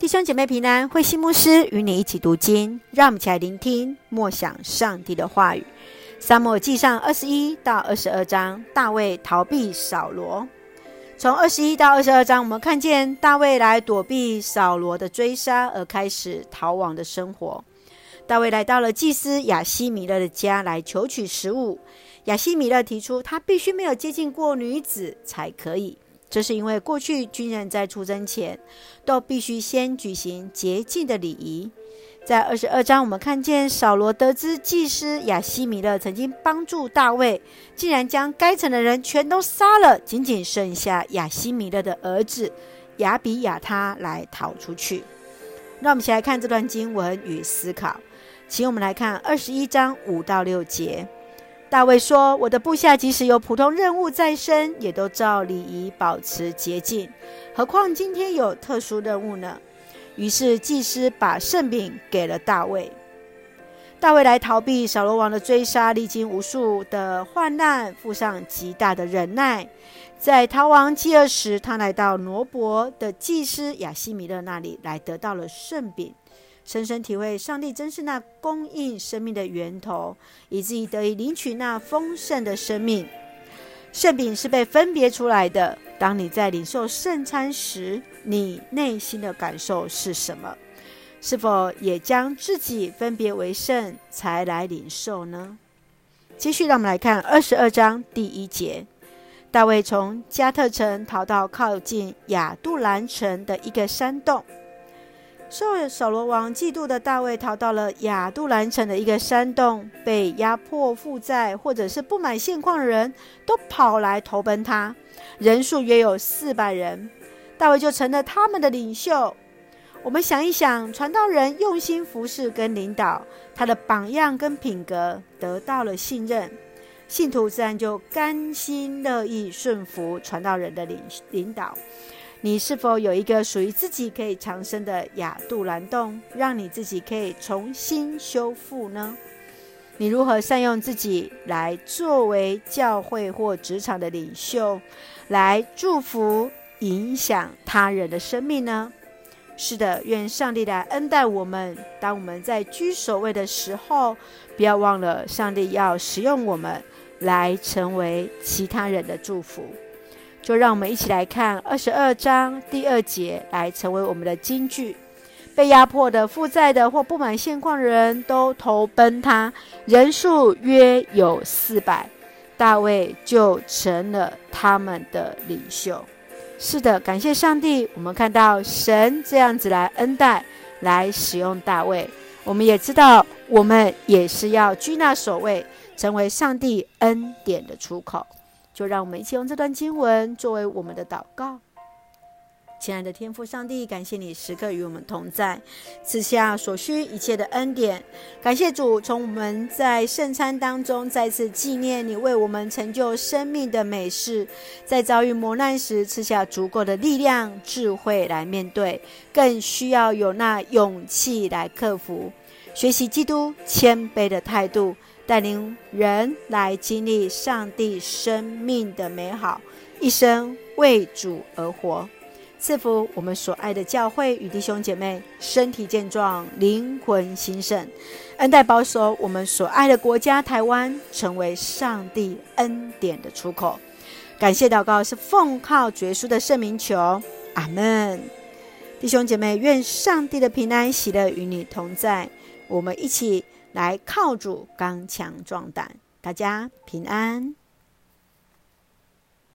弟兄姐妹平安，慧馨牧师与你一起读经，让我们一起来聆听默想上帝的话语。撒母记上二十一到二十二章，大卫逃避扫罗。从二十一到二十二章，我们看见大卫来躲避扫罗的追杀，而开始逃亡的生活。大卫来到了祭司亚希米勒的家来求取食物。亚希米勒提出，他必须没有接近过女子才可以。这是因为过去军人在出征前都必须先举行洁净的礼仪。在二十二章，我们看见扫罗得知祭司亚希米勒曾经帮助大卫，竟然将该城的人全都杀了，仅仅剩下亚希米勒的儿子亚比亚他来逃出去。让我们一起来看这段经文与思考。请我们来看二十一章五到六节。大卫说：“我的部下即使有普通任务在身，也都照礼仪保持洁净。何况今天有特殊任务呢？”于是祭司把圣饼给了大卫。大卫来逃避扫罗王的追杀，历经无数的患难，付上极大的忍耐。在逃亡饥饿时，他来到挪伯的祭司亚西米勒那里，来得到了圣饼。深深体会上帝真是那供应生命的源头，以至于得以领取那丰盛的生命。圣饼是被分别出来的。当你在领受圣餐时，你内心的感受是什么？是否也将自己分别为圣，才来领受呢？继续，让我们来看二十二章第一节：大卫从加特城逃到靠近亚杜兰城的一个山洞。受扫罗王嫉妒的大卫逃到了亚杜兰城的一个山洞，被压迫负债或者是不满现况的人都跑来投奔他，人数约有四百人，大卫就成了他们的领袖。我们想一想，传道人用心服侍跟领导，他的榜样跟品格得到了信任，信徒自然就甘心乐意顺服传道人的领领导。你是否有一个属于自己可以藏身的亚杜兰洞，让你自己可以重新修复呢？你如何善用自己来作为教会或职场的领袖，来祝福、影响他人的生命呢？是的，愿上帝来恩待我们。当我们在居首位的时候，不要忘了上帝要使用我们来成为其他人的祝福。就让我们一起来看二十二章第二节，来成为我们的金句。被压迫的、负债的或不满现况的人都投奔他，人数约有四百，大卫就成了他们的领袖。是的，感谢上帝，我们看到神这样子来恩待、来使用大卫。我们也知道，我们也是要居那首位，成为上帝恩典的出口。就让我们一起用这段经文作为我们的祷告。亲爱的天父上帝，感谢你时刻与我们同在，赐下所需一切的恩典。感谢主，从我们在圣餐当中再次纪念你为我们成就生命的美事，在遭遇磨难时赐下足够的力量、智慧来面对，更需要有那勇气来克服。学习基督谦卑的态度。带领人来经历上帝生命的美好，一生为主而活，赐福我们所爱的教会与弟兄姐妹身体健壮，灵魂兴盛，恩待保守我们所爱的国家台湾，成为上帝恩典的出口。感谢祷告是奉靠绝书的圣名求，阿门。弟兄姐妹，愿上帝的平安喜乐与你同在，我们一起。来靠住刚强壮胆，大家平安。